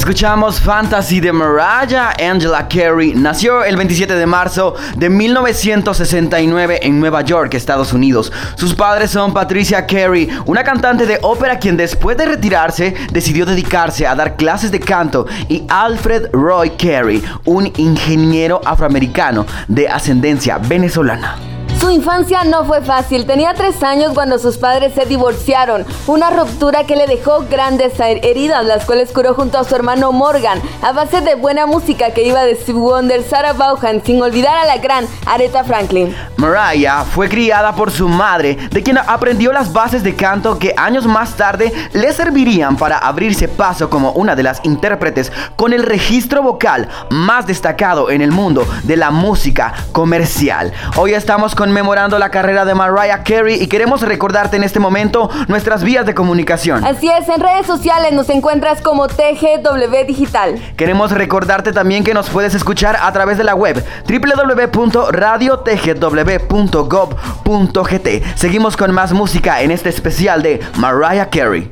escuchamos Fantasy de Mariah Angela Carey. Nació el 27 de marzo de 1969 en Nueva York, Estados Unidos. Sus padres son Patricia Carey, una cantante de ópera quien después de retirarse decidió dedicarse a dar clases de canto, y Alfred Roy Carey, un ingeniero afroamericano de ascendencia venezolana. Su infancia no fue fácil. Tenía tres años cuando sus padres se divorciaron. Una ruptura que le dejó grandes heridas, las cuales curó junto a su hermano Morgan, a base de buena música que iba de Steve Wonder, Sarah Vaughan, sin olvidar a la gran Aretha Franklin. Mariah fue criada por su madre, de quien aprendió las bases de canto que años más tarde le servirían para abrirse paso como una de las intérpretes con el registro vocal más destacado en el mundo de la música comercial. Hoy estamos con conmemorando la carrera de Mariah Carey y queremos recordarte en este momento nuestras vías de comunicación. Así es, en redes sociales nos encuentras como TGW Digital. Queremos recordarte también que nos puedes escuchar a través de la web www.radiotgw.gov.gt. Seguimos con más música en este especial de Mariah Carey.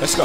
let's go.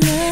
Uno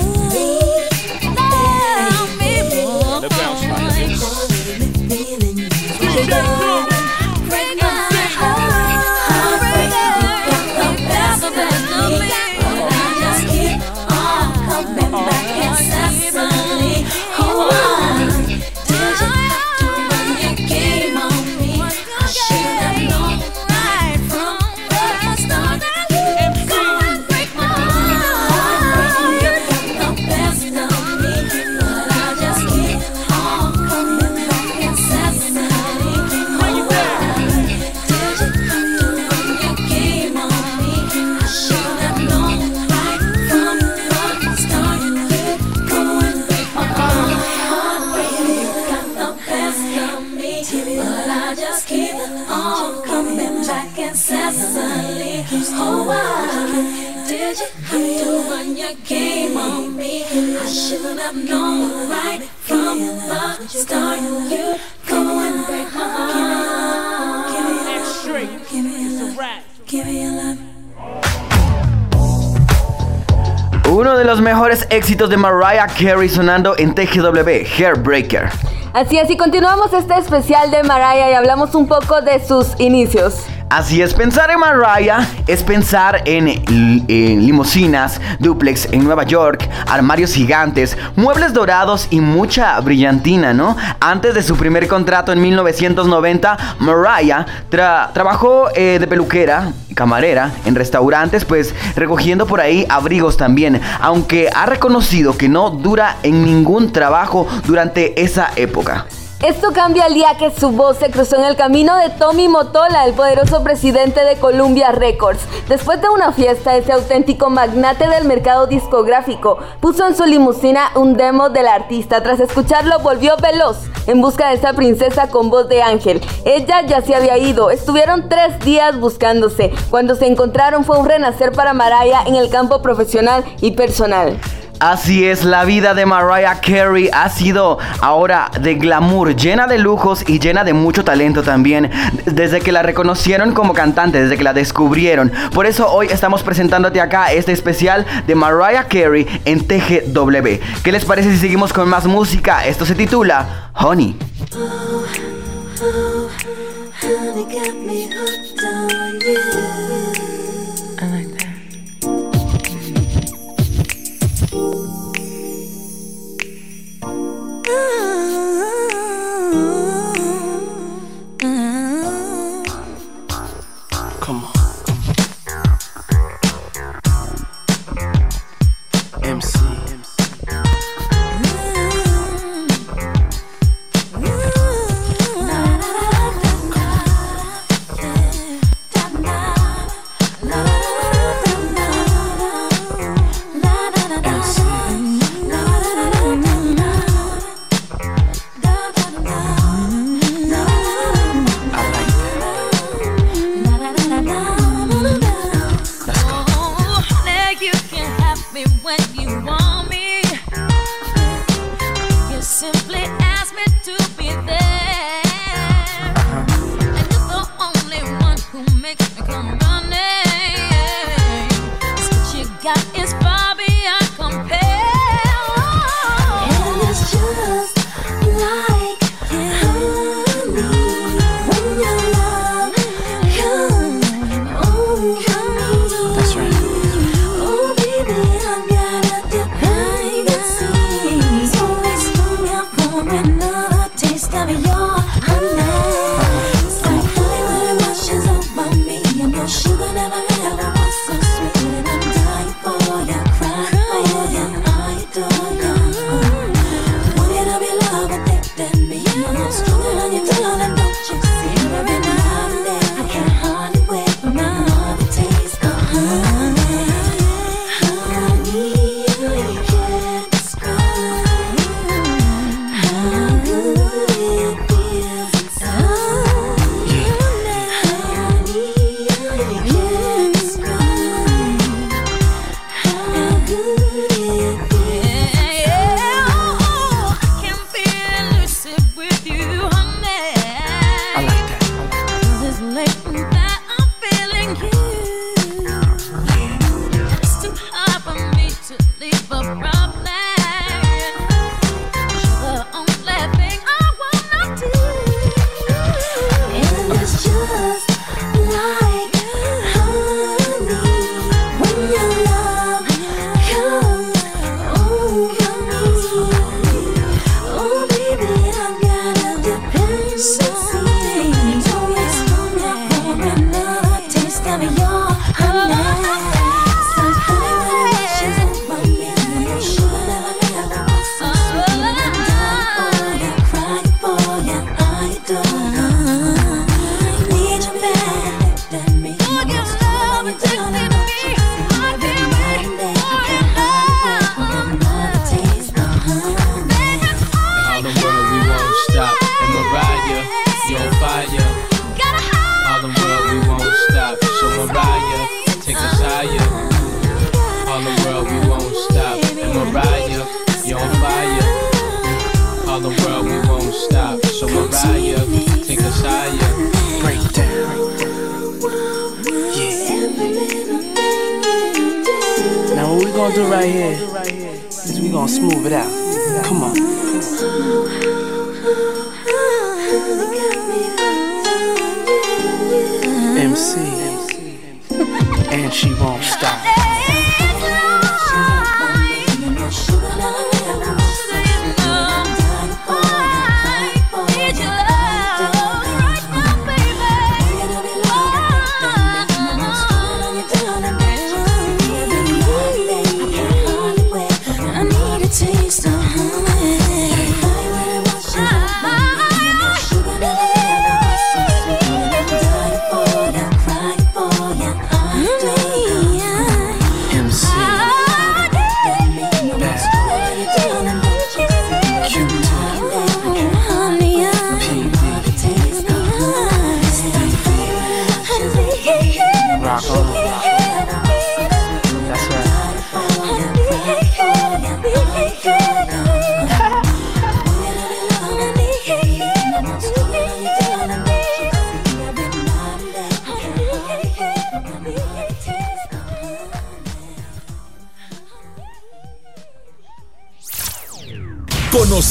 éxitos de Mariah Carey sonando en TGW, Hairbreaker. Así es, y continuamos este especial de Mariah y hablamos un poco de sus inicios. Así es, pensar en Mariah es pensar en, limusinas, duplex en Nueva York, armarios gigantes, muebles dorados y mucha brillantina, ¿no? Antes de su primer contrato en 1990, Mariah trabajó eh, de peluquera, camarera en restaurantes, pues recogiendo por ahí abrigos también, aunque ha reconocido que no dura en ningún trabajo durante esa época. Esto cambia el día que su voz se cruzó en el camino de Tommy Motola, el poderoso presidente de Columbia Records. Después de una fiesta, ese auténtico magnate del mercado discográfico puso en su limusina un demo del artista. Tras escucharlo, volvió veloz en busca de esa princesa con voz de ángel. Ella ya se había ido. Estuvieron tres días buscándose. Cuando se encontraron fue un renacer para Mariah en el campo profesional y personal. Así es, la vida de Mariah Carey ha sido ahora de glamour, llena de lujos y llena de mucho talento también, desde que la reconocieron como cantante, desde que la descubrieron. Por eso hoy estamos presentándote acá este especial de Mariah Carey en TGW. ¿Qué les parece si seguimos con más música? Esto se titula Honey. you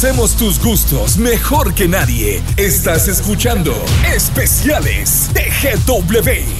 Conocemos tus gustos mejor que nadie. Estás escuchando Especiales de GW.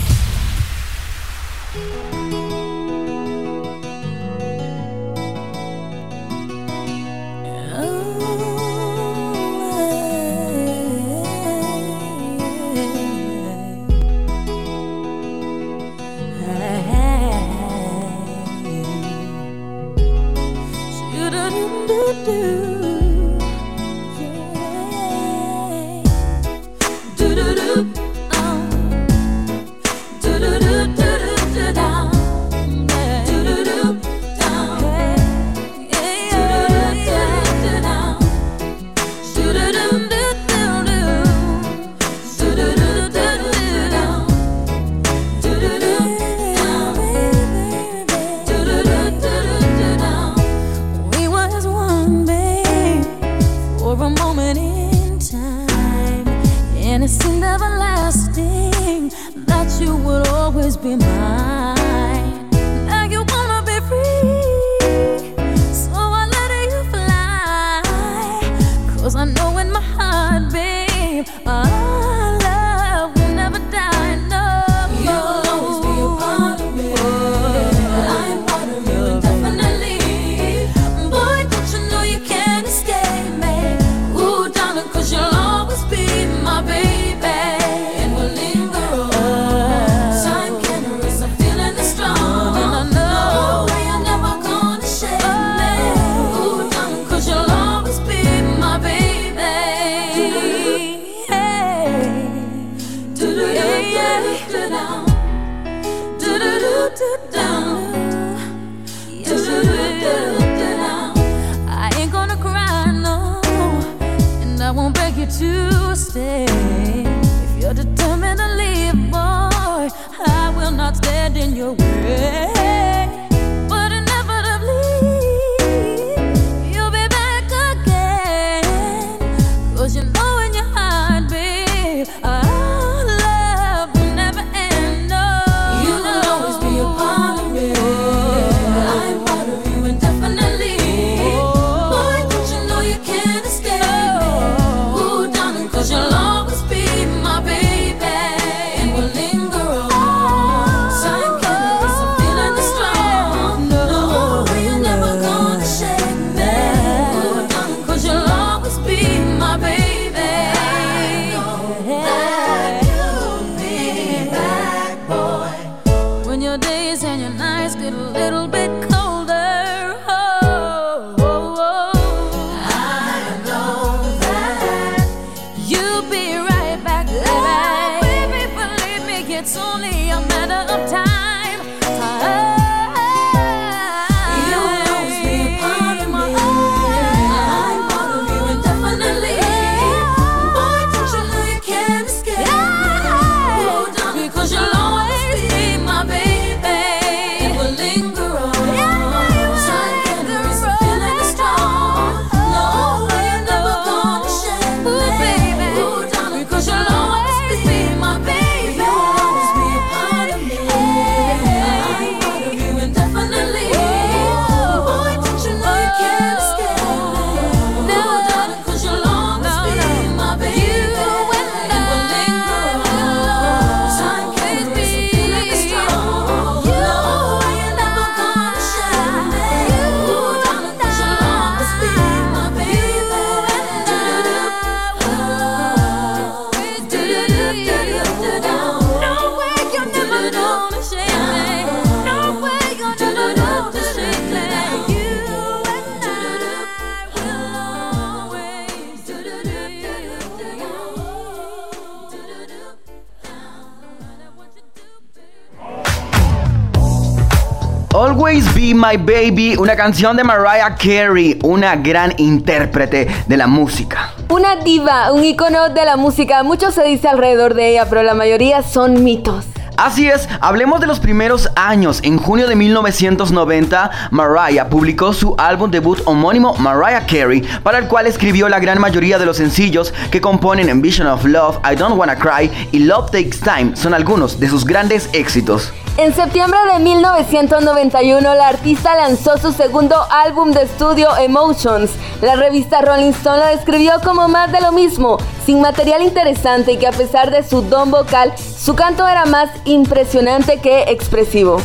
Be My Baby, una canción de Mariah Carey, una gran intérprete de la música. Una diva, un icono de la música. Mucho se dice alrededor de ella, pero la mayoría son mitos. Así es, hablemos de los primeros años. En junio de 1990, Mariah publicó su álbum debut homónimo Mariah Carey, para el cual escribió la gran mayoría de los sencillos que componen Vision of Love, I Don't Wanna Cry y Love Takes Time. Son algunos de sus grandes éxitos. En septiembre de 1991, la artista lanzó su segundo álbum de estudio, Emotions. La revista Rolling Stone la describió como más de lo mismo, sin material interesante y que a pesar de su don vocal, su canto era más impresionante que expresivo.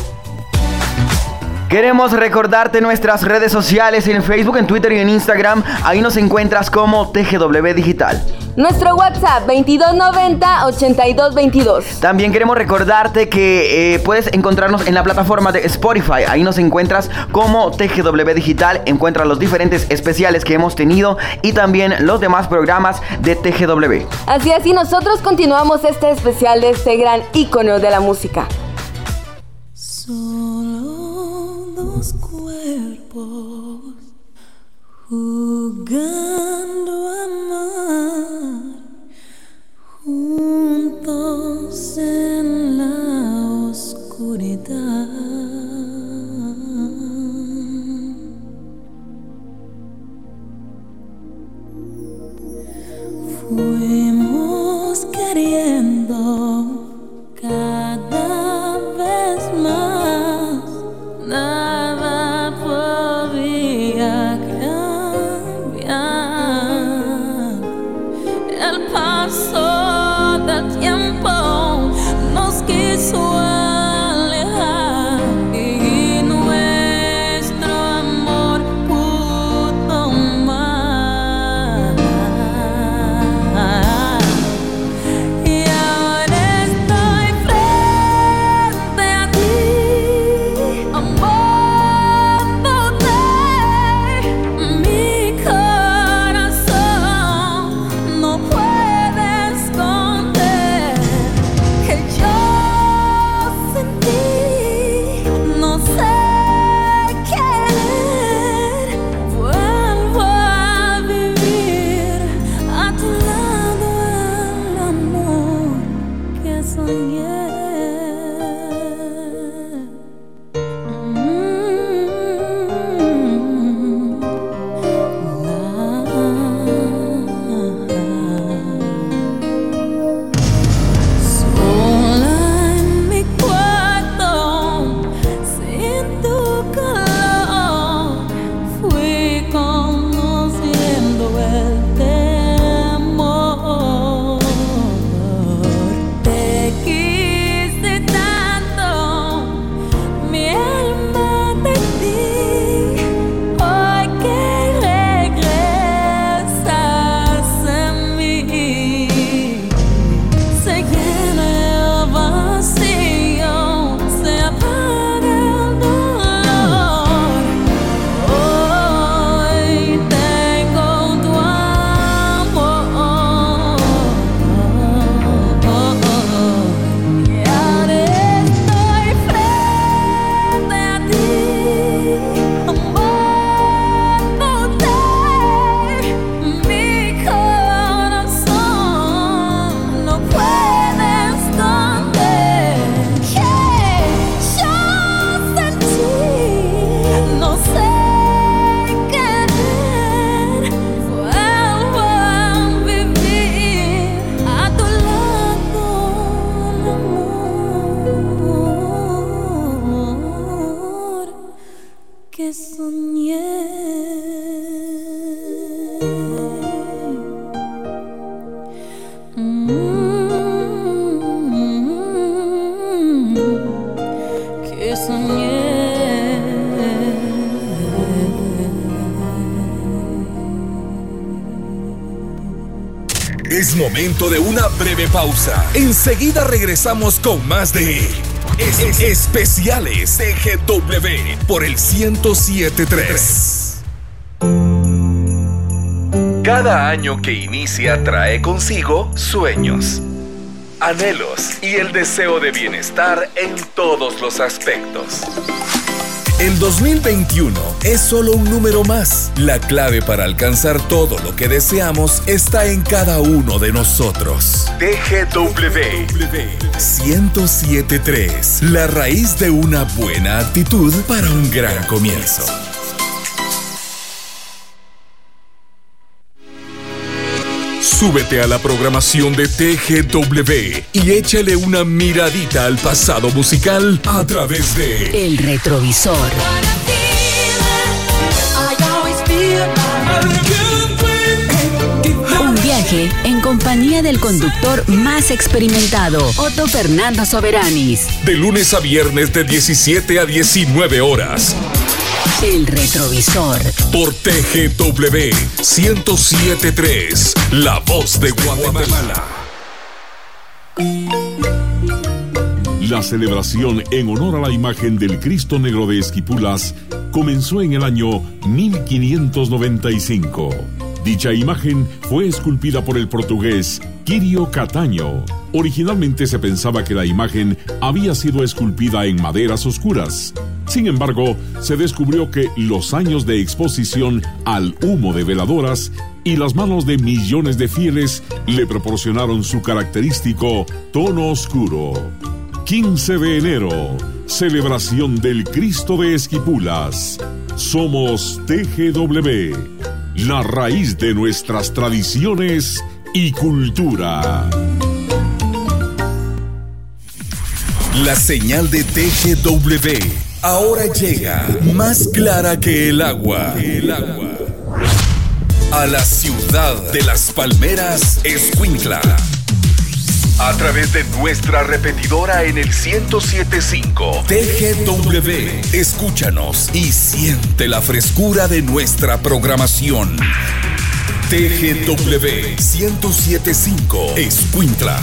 Queremos recordarte nuestras redes sociales en Facebook, en Twitter y en Instagram. Ahí nos encuentras como TGW Digital. Nuestro WhatsApp 2290-8222. También queremos recordarte que eh, puedes encontrarnos en la plataforma de Spotify. Ahí nos encuentras como TGW Digital. Encuentras los diferentes especiales que hemos tenido y también los demás programas de TGW. Así así nosotros continuamos este especial de este gran ícono de la música. Cuerpos jugando a amar pausa. Enseguida regresamos con más de Es- Especiales TGW por el 1073. Cada año que inicia trae consigo sueños, anhelos y el deseo de bienestar en todos los aspectos. El 2021 es solo un número más. La clave para alcanzar todo lo que deseamos está en cada uno de nosotros. TGW 1073. La raíz de una buena actitud para un gran comienzo. Súbete a la programación de TGW y échale una miradita al pasado musical a través de El retrovisor. Un viaje en compañía del conductor más experimentado, Otto Fernando Soberanis. de lunes a viernes de 17 a 19 horas El retrovisor. por TGW 1073, La Voz de Guatemala. La celebración en honor a la imagen del Cristo Negro de Esquipulas comenzó en el año 1595. Dicha imagen fue esculpida por el portugués Quirio Cataño. Originalmente se pensaba que la imagen había sido esculpida en maderas oscuras. Sin embargo, se descubrió que los años de exposición al humo de veladoras y las manos de millones de fieles le proporcionaron su característico tono oscuro. 15 de enero, celebración del Cristo de Esquipulas. Somos TGW, la raíz de nuestras tradiciones y cultura. La señal de TGW ahora llega más clara que el agua. El agua. A la ciudad de las palmeras, Escuintla. A través de nuestra repetidora en el 1075 TGW. Escúchanos y siente la frescura de nuestra programación. TGW 1075 Escuintla.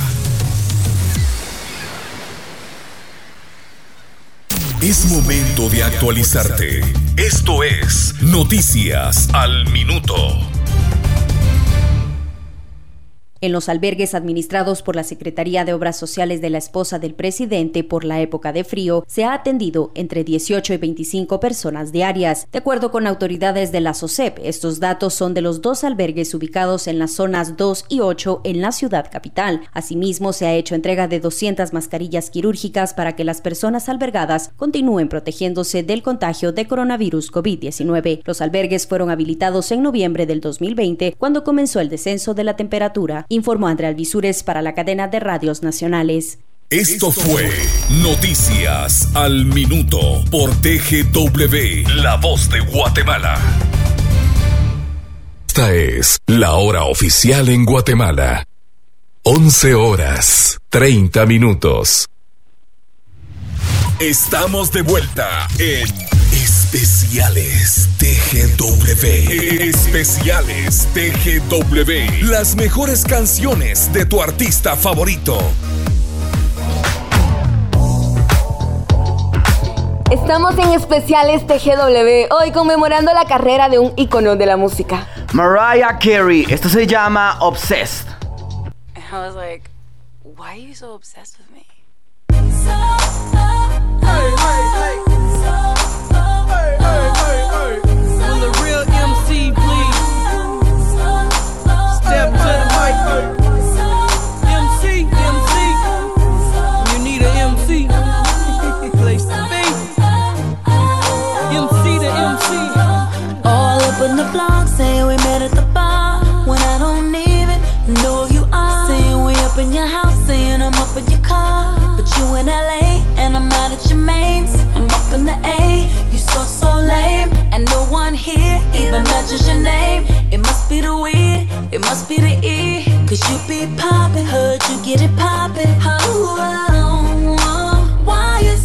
Es momento de actualizarte. Esto es Noticias al Minuto. En los albergues administrados por la Secretaría de Obras Sociales de la esposa del presidente por la época de frío, se ha atendido entre 18 y 25 personas diarias. De acuerdo con autoridades de la SOCEP, estos datos son de los dos albergues ubicados en las zonas 2 y 8 en la ciudad capital. Asimismo, se ha hecho entrega de 200 mascarillas quirúrgicas para que las personas albergadas continúen protegiéndose del contagio de coronavirus COVID-19. Los albergues fueron habilitados en noviembre del 2020, cuando comenzó el descenso de la temperatura informó Andrea Alvisures para la cadena de radios nacionales. Esto fue Noticias al Minuto por TGW, La Voz de Guatemala. Esta es la hora oficial en Guatemala. 11 horas, 30 minutos. Estamos de vuelta en Especiales TGW. Especiales TGW. Las mejores canciones de tu artista favorito. Estamos en especiales TGW, hoy conmemorando la carrera de un ícono de la música. Mariah Carey, esto se llama Obsessed. And I was like, why are you so obsessed with me? Up in the A, you so so lame. And no one here even mentions your name. It must be the weed, it must be the E. Cause you be poppin', heard you get it poppin'. Oh, oh, oh. Why you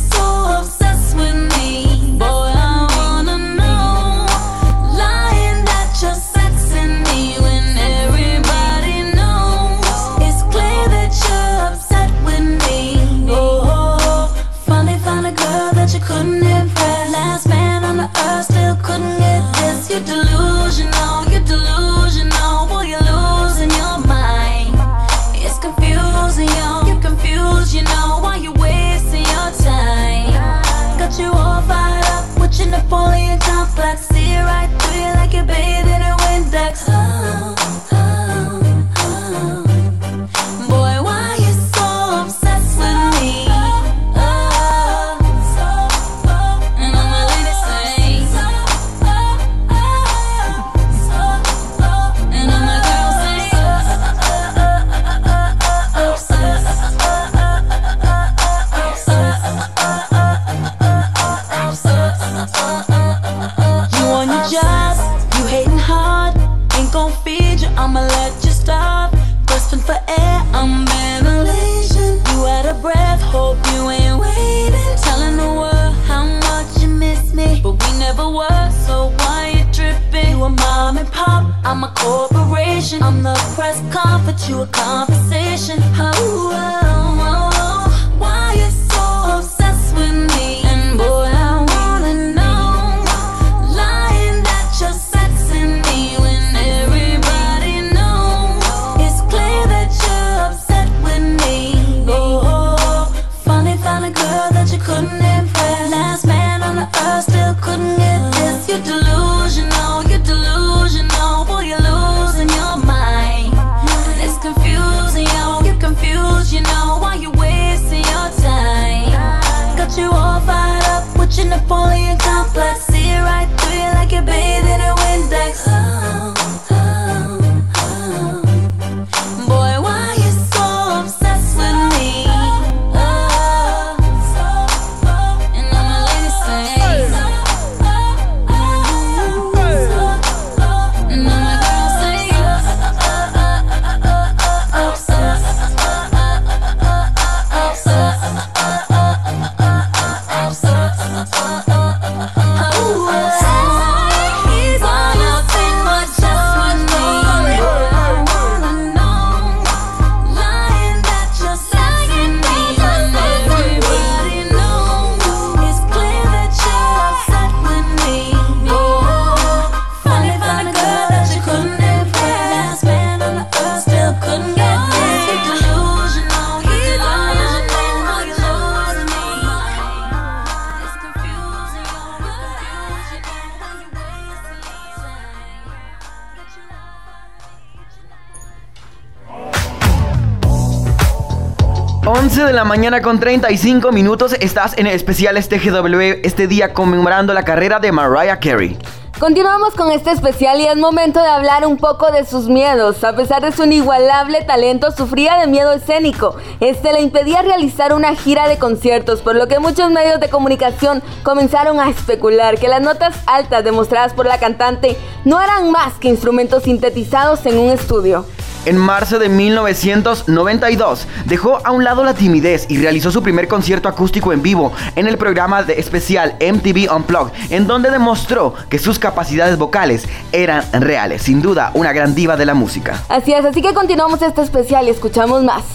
la mañana con 35 minutos estás en especiales este TGW este día conmemorando la carrera de Mariah Carey. Continuamos con este especial y es momento de hablar un poco de sus miedos. A pesar de su inigualable talento, sufría de miedo escénico. Este le impedía realizar una gira de conciertos, por lo que muchos medios de comunicación comenzaron a especular que las notas altas demostradas por la cantante no eran más que instrumentos sintetizados en un estudio. En marzo de 1992 dejó a un lado la timidez y realizó su primer concierto acústico en vivo en el programa de especial MTV Unplugged, en donde demostró que sus capacidades vocales eran reales, sin duda una gran diva de la música. Así es, así que continuamos este especial y escuchamos más.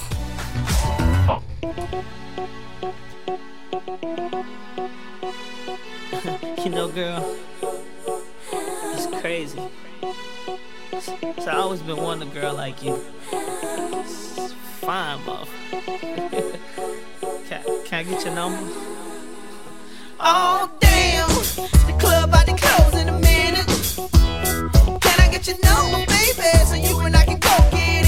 You know. So I always been wanting a girl like you. Fine, bro. can, can I get your number? Oh, damn. The club about to close in a minute. Can I get your number, baby, so you and I can go get it?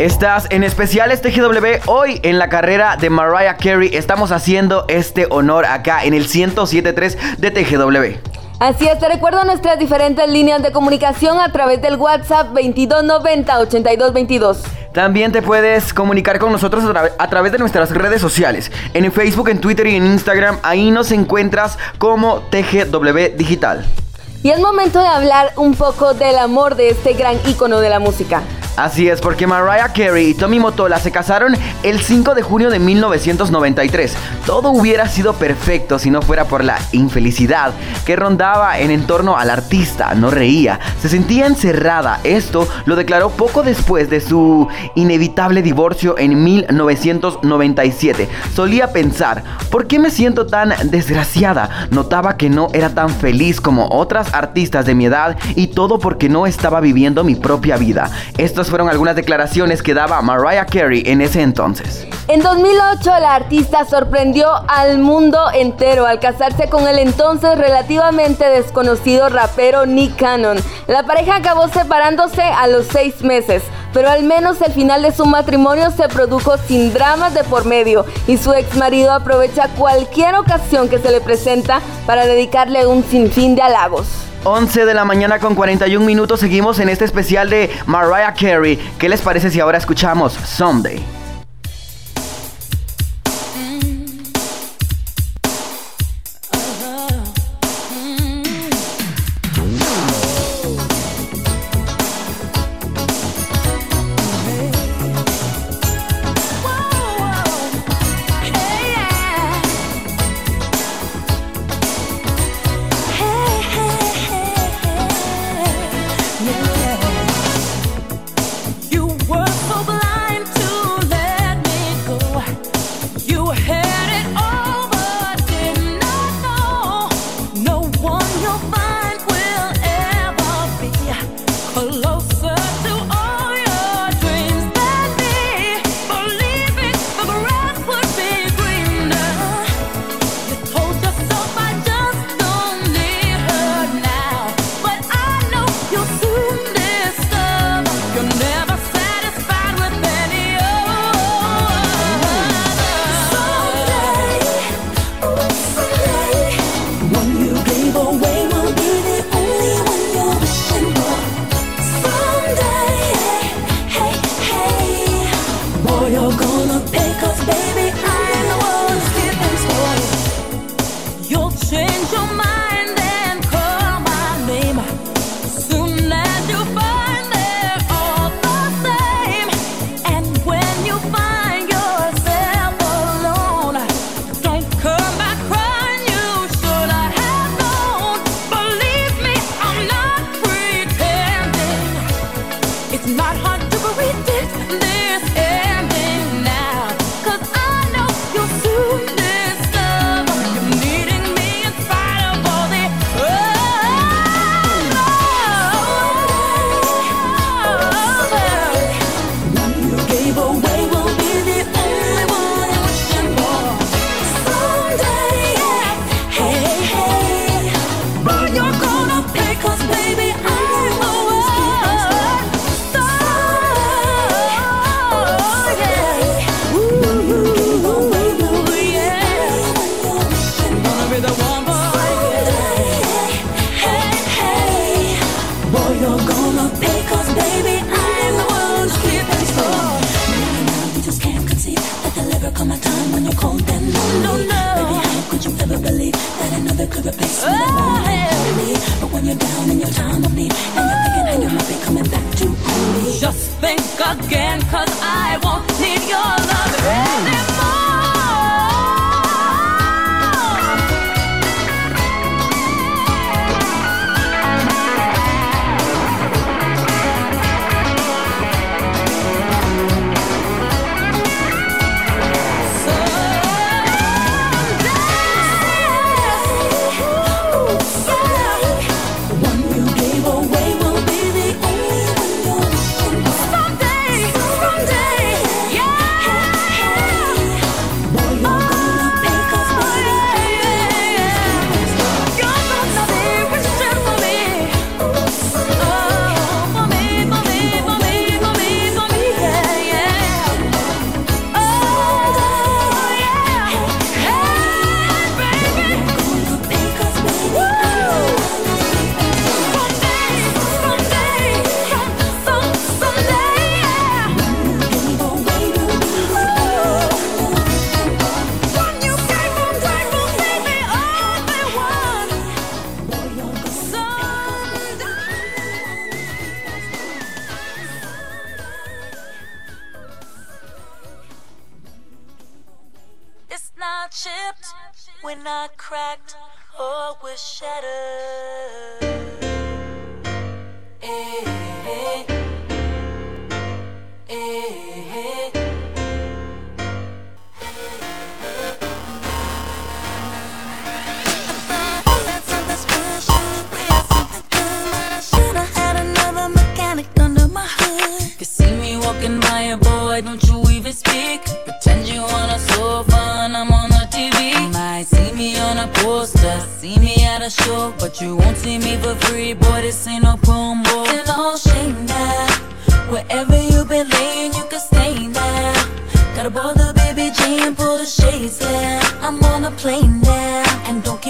Estás en especiales TGW. Hoy en la carrera de Mariah Carey estamos haciendo este honor acá en el 107.3 de TGW. Así es, te recuerdo nuestras diferentes líneas de comunicación a través del WhatsApp 2290-8222. También te puedes comunicar con nosotros a, tra- a través de nuestras redes sociales. En Facebook, en Twitter y en Instagram. Ahí nos encuentras como TGW Digital. Y es momento de hablar un poco del amor de este gran ícono de la música. Así es, porque Mariah Carey y Tommy Motola se casaron el 5 de junio de 1993. Todo hubiera sido perfecto si no fuera por la infelicidad que rondaba en entorno al artista. No reía, se sentía encerrada. Esto lo declaró poco después de su inevitable divorcio en 1997. Solía pensar, ¿por qué me siento tan desgraciada? Notaba que no era tan feliz como otras artistas de mi edad y todo porque no estaba viviendo mi propia vida. Fueron algunas declaraciones que daba Mariah Carey en ese entonces. En 2008 la artista sorprendió al mundo entero al casarse con el entonces relativamente desconocido rapero Nick Cannon. La pareja acabó separándose a los seis meses, pero al menos el final de su matrimonio se produjo sin dramas de por medio y su ex marido aprovecha cualquier ocasión que se le presenta para dedicarle un sinfín de halagos. 11 de la mañana con 41 minutos seguimos en este especial de Mariah Carey. ¿Qué les parece si ahora escuchamos Someday?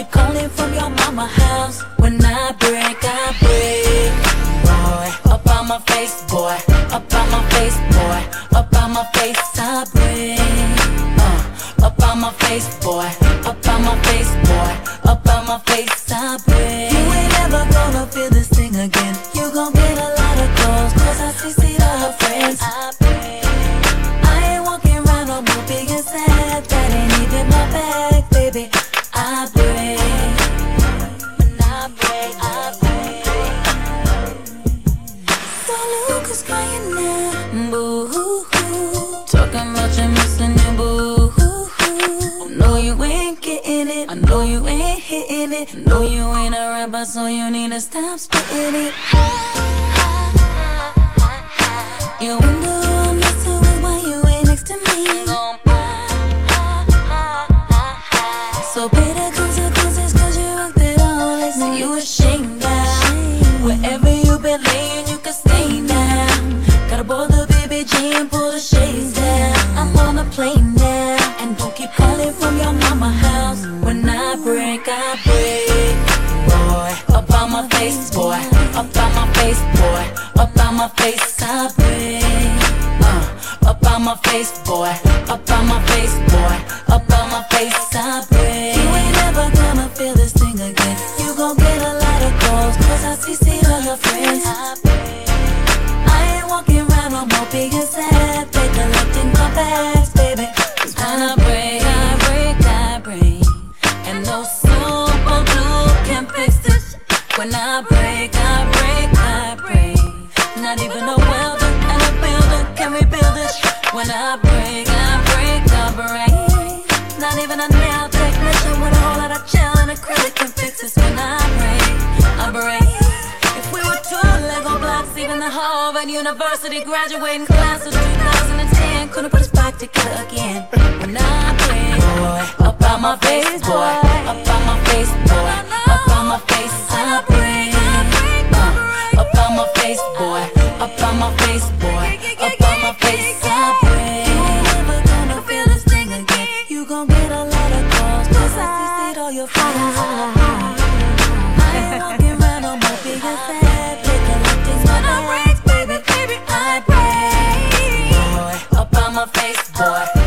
keep calling from your mama house. When I break, I break. Boy, up on my face, boy. Up on my face, boy. Up on my face, I break. Uh, up on my face, boy. Harvard University graduating class of 2010. Couldn't put us back together again. When I bring boy, up on my face, boy, up on my face, boy, up on my face, I bring uh, up on my face, boy, up on my face, boy, up on my face, I bring. her face, boy.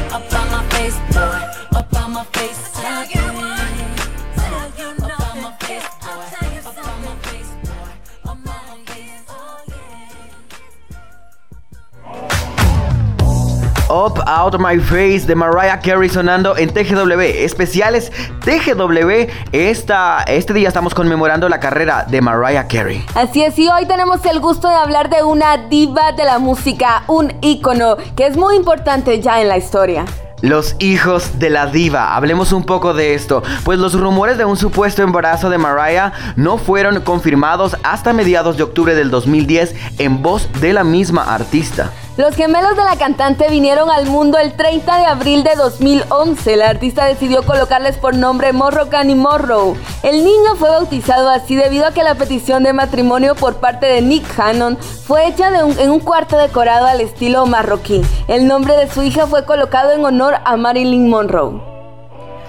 Up Out My Face de Mariah Carey sonando en TGW. Especiales TGW. Esta, este día estamos conmemorando la carrera de Mariah Carey. Así es, y hoy tenemos el gusto de hablar de una diva de la música, un ícono que es muy importante ya en la historia. Los hijos de la diva. Hablemos un poco de esto, pues los rumores de un supuesto embarazo de Mariah no fueron confirmados hasta mediados de octubre del 2010 en voz de la misma artista. Los gemelos de la cantante vinieron al mundo el 30 de abril de 2011. La artista decidió colocarles por nombre Morrocan y Morrow. El niño fue bautizado así debido a que la petición de matrimonio por parte de Nick Cannon fue hecha en un cuarto decorado al estilo marroquí. El nombre de su hija fue colocado en honor a Marilyn Monroe.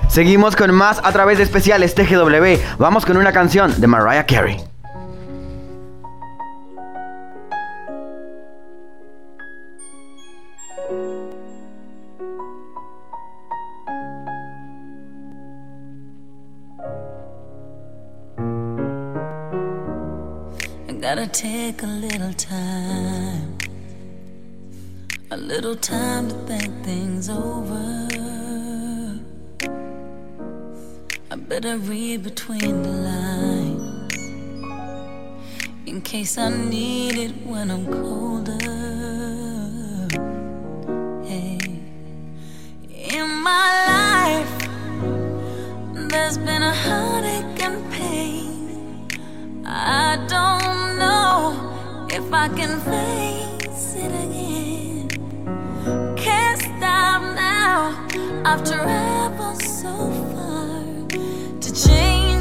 Seguimos con más a través de especiales TGW. Vamos con una canción de Mariah Carey. Gotta take a little time, a little time to think things over. I better read between the lines in case I need it when I'm colder. Hey. In my life, there's been a heartache and pain. I don't know if I can face it again. Can't stop now. I've traveled so far to change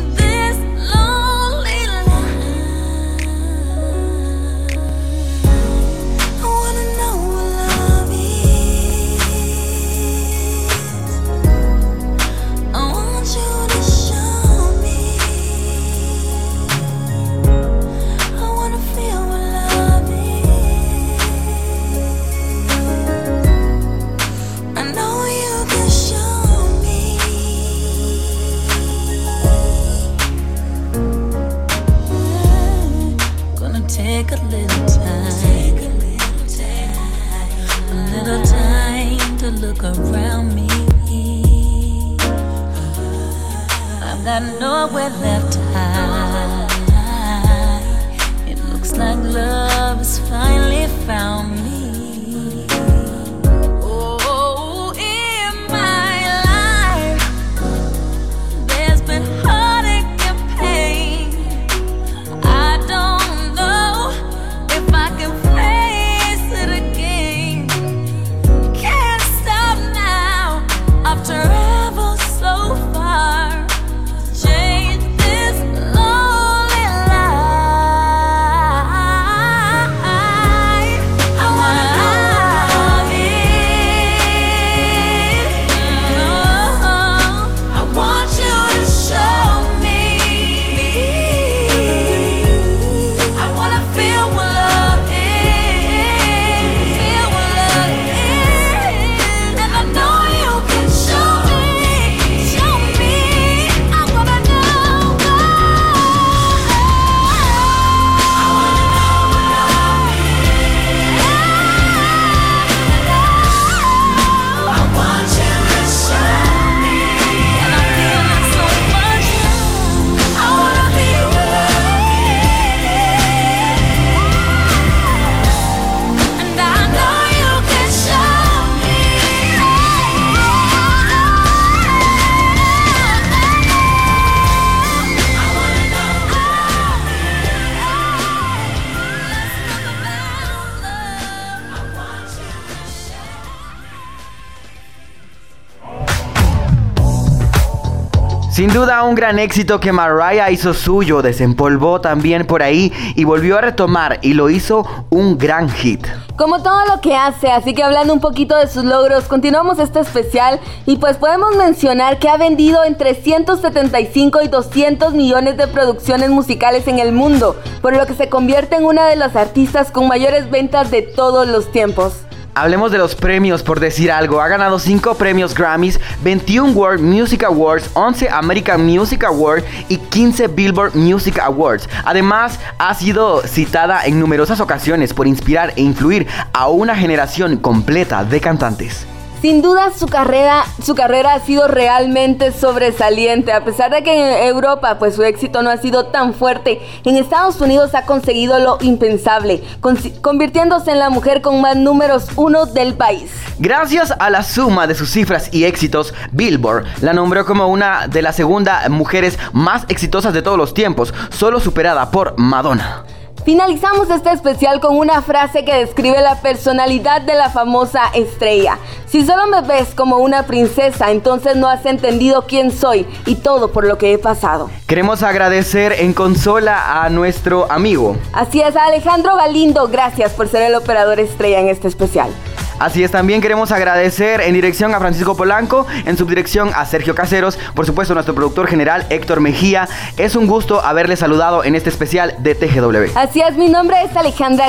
Sin duda un gran éxito que Mariah hizo suyo, desempolvó también por ahí y volvió a retomar y lo hizo un gran hit. Como todo lo que hace, así que hablando un poquito de sus logros, continuamos este especial y pues podemos mencionar que ha vendido entre 175 y 200 millones de producciones musicales en el mundo, por lo que se convierte en una de las artistas con mayores ventas de todos los tiempos. Hablemos de los premios, por decir algo. Ha ganado 5 premios Grammys, 21 World Music Awards, 11 American Music Awards y 15 Billboard Music Awards. Además, ha sido citada en numerosas ocasiones por inspirar e influir a una generación completa de cantantes. Sin duda su carrera, ha sido realmente sobresaliente, a pesar de que en Europa pues su éxito no ha sido tan fuerte. En Estados Unidos ha conseguido lo impensable, convirtiéndose en la mujer con más números uno del país. Gracias a la suma de sus cifras y éxitos, Billboard la nombró como una de las segunda mujeres más exitosas de todos los tiempos, solo superada por Madonna. Finalizamos este especial con una frase que describe la personalidad de la famosa estrella. Si solo me ves como una princesa, entonces no has entendido quién soy y todo por lo que he pasado. Queremos agradecer en consola a nuestro amigo. Así es, Alejandro Galindo, gracias por ser el operador estrella en este especial. Así es, también queremos agradecer en dirección a Francisco Polanco, en subdirección a Sergio Caseros, por supuesto nuestro productor general Héctor Mejía. Es un gusto haberle saludado en este especial de TGW. Así es, mi nombre es Alejandra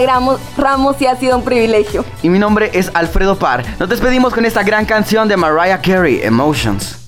Ramos y ha sido un privilegio. Y mi nombre es Alfredo Par. Nos despedimos con esta gran canción de Mariah Carey, Emotions.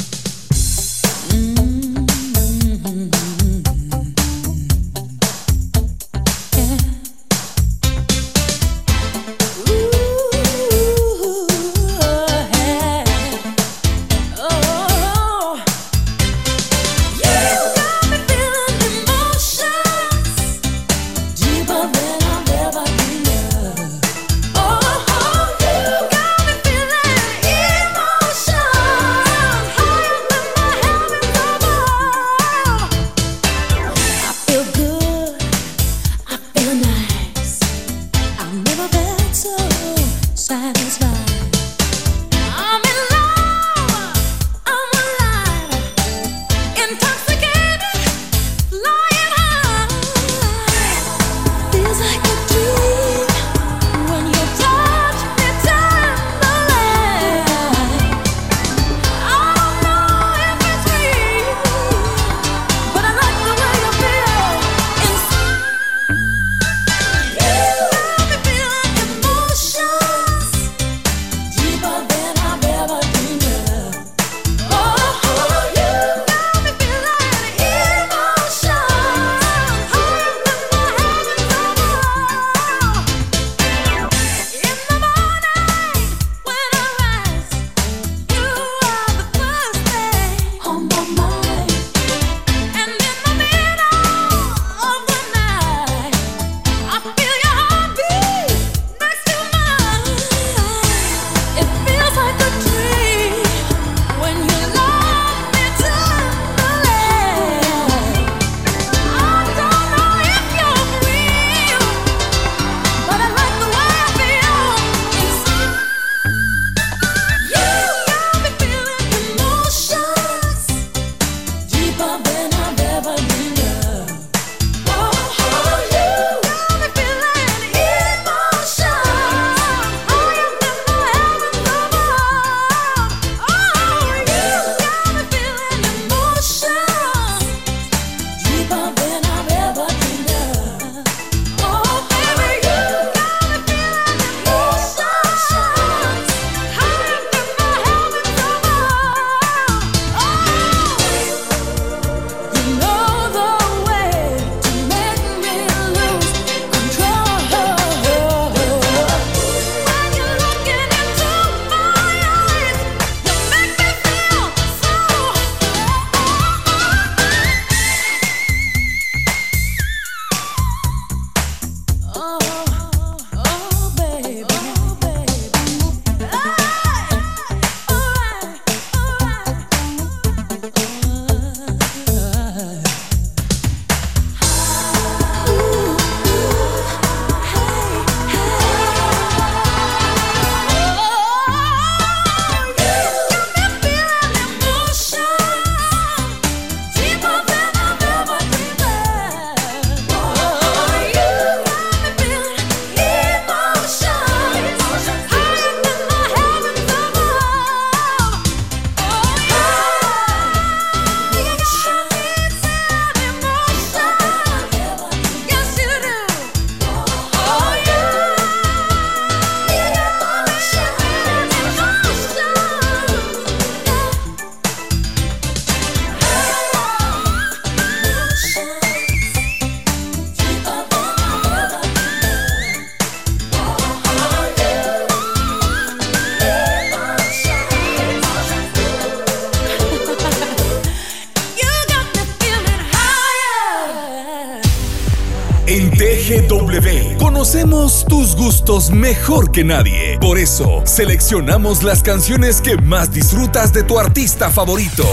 Mejor que nadie. Por eso, seleccionamos las canciones que más disfrutas de tu artista favorito.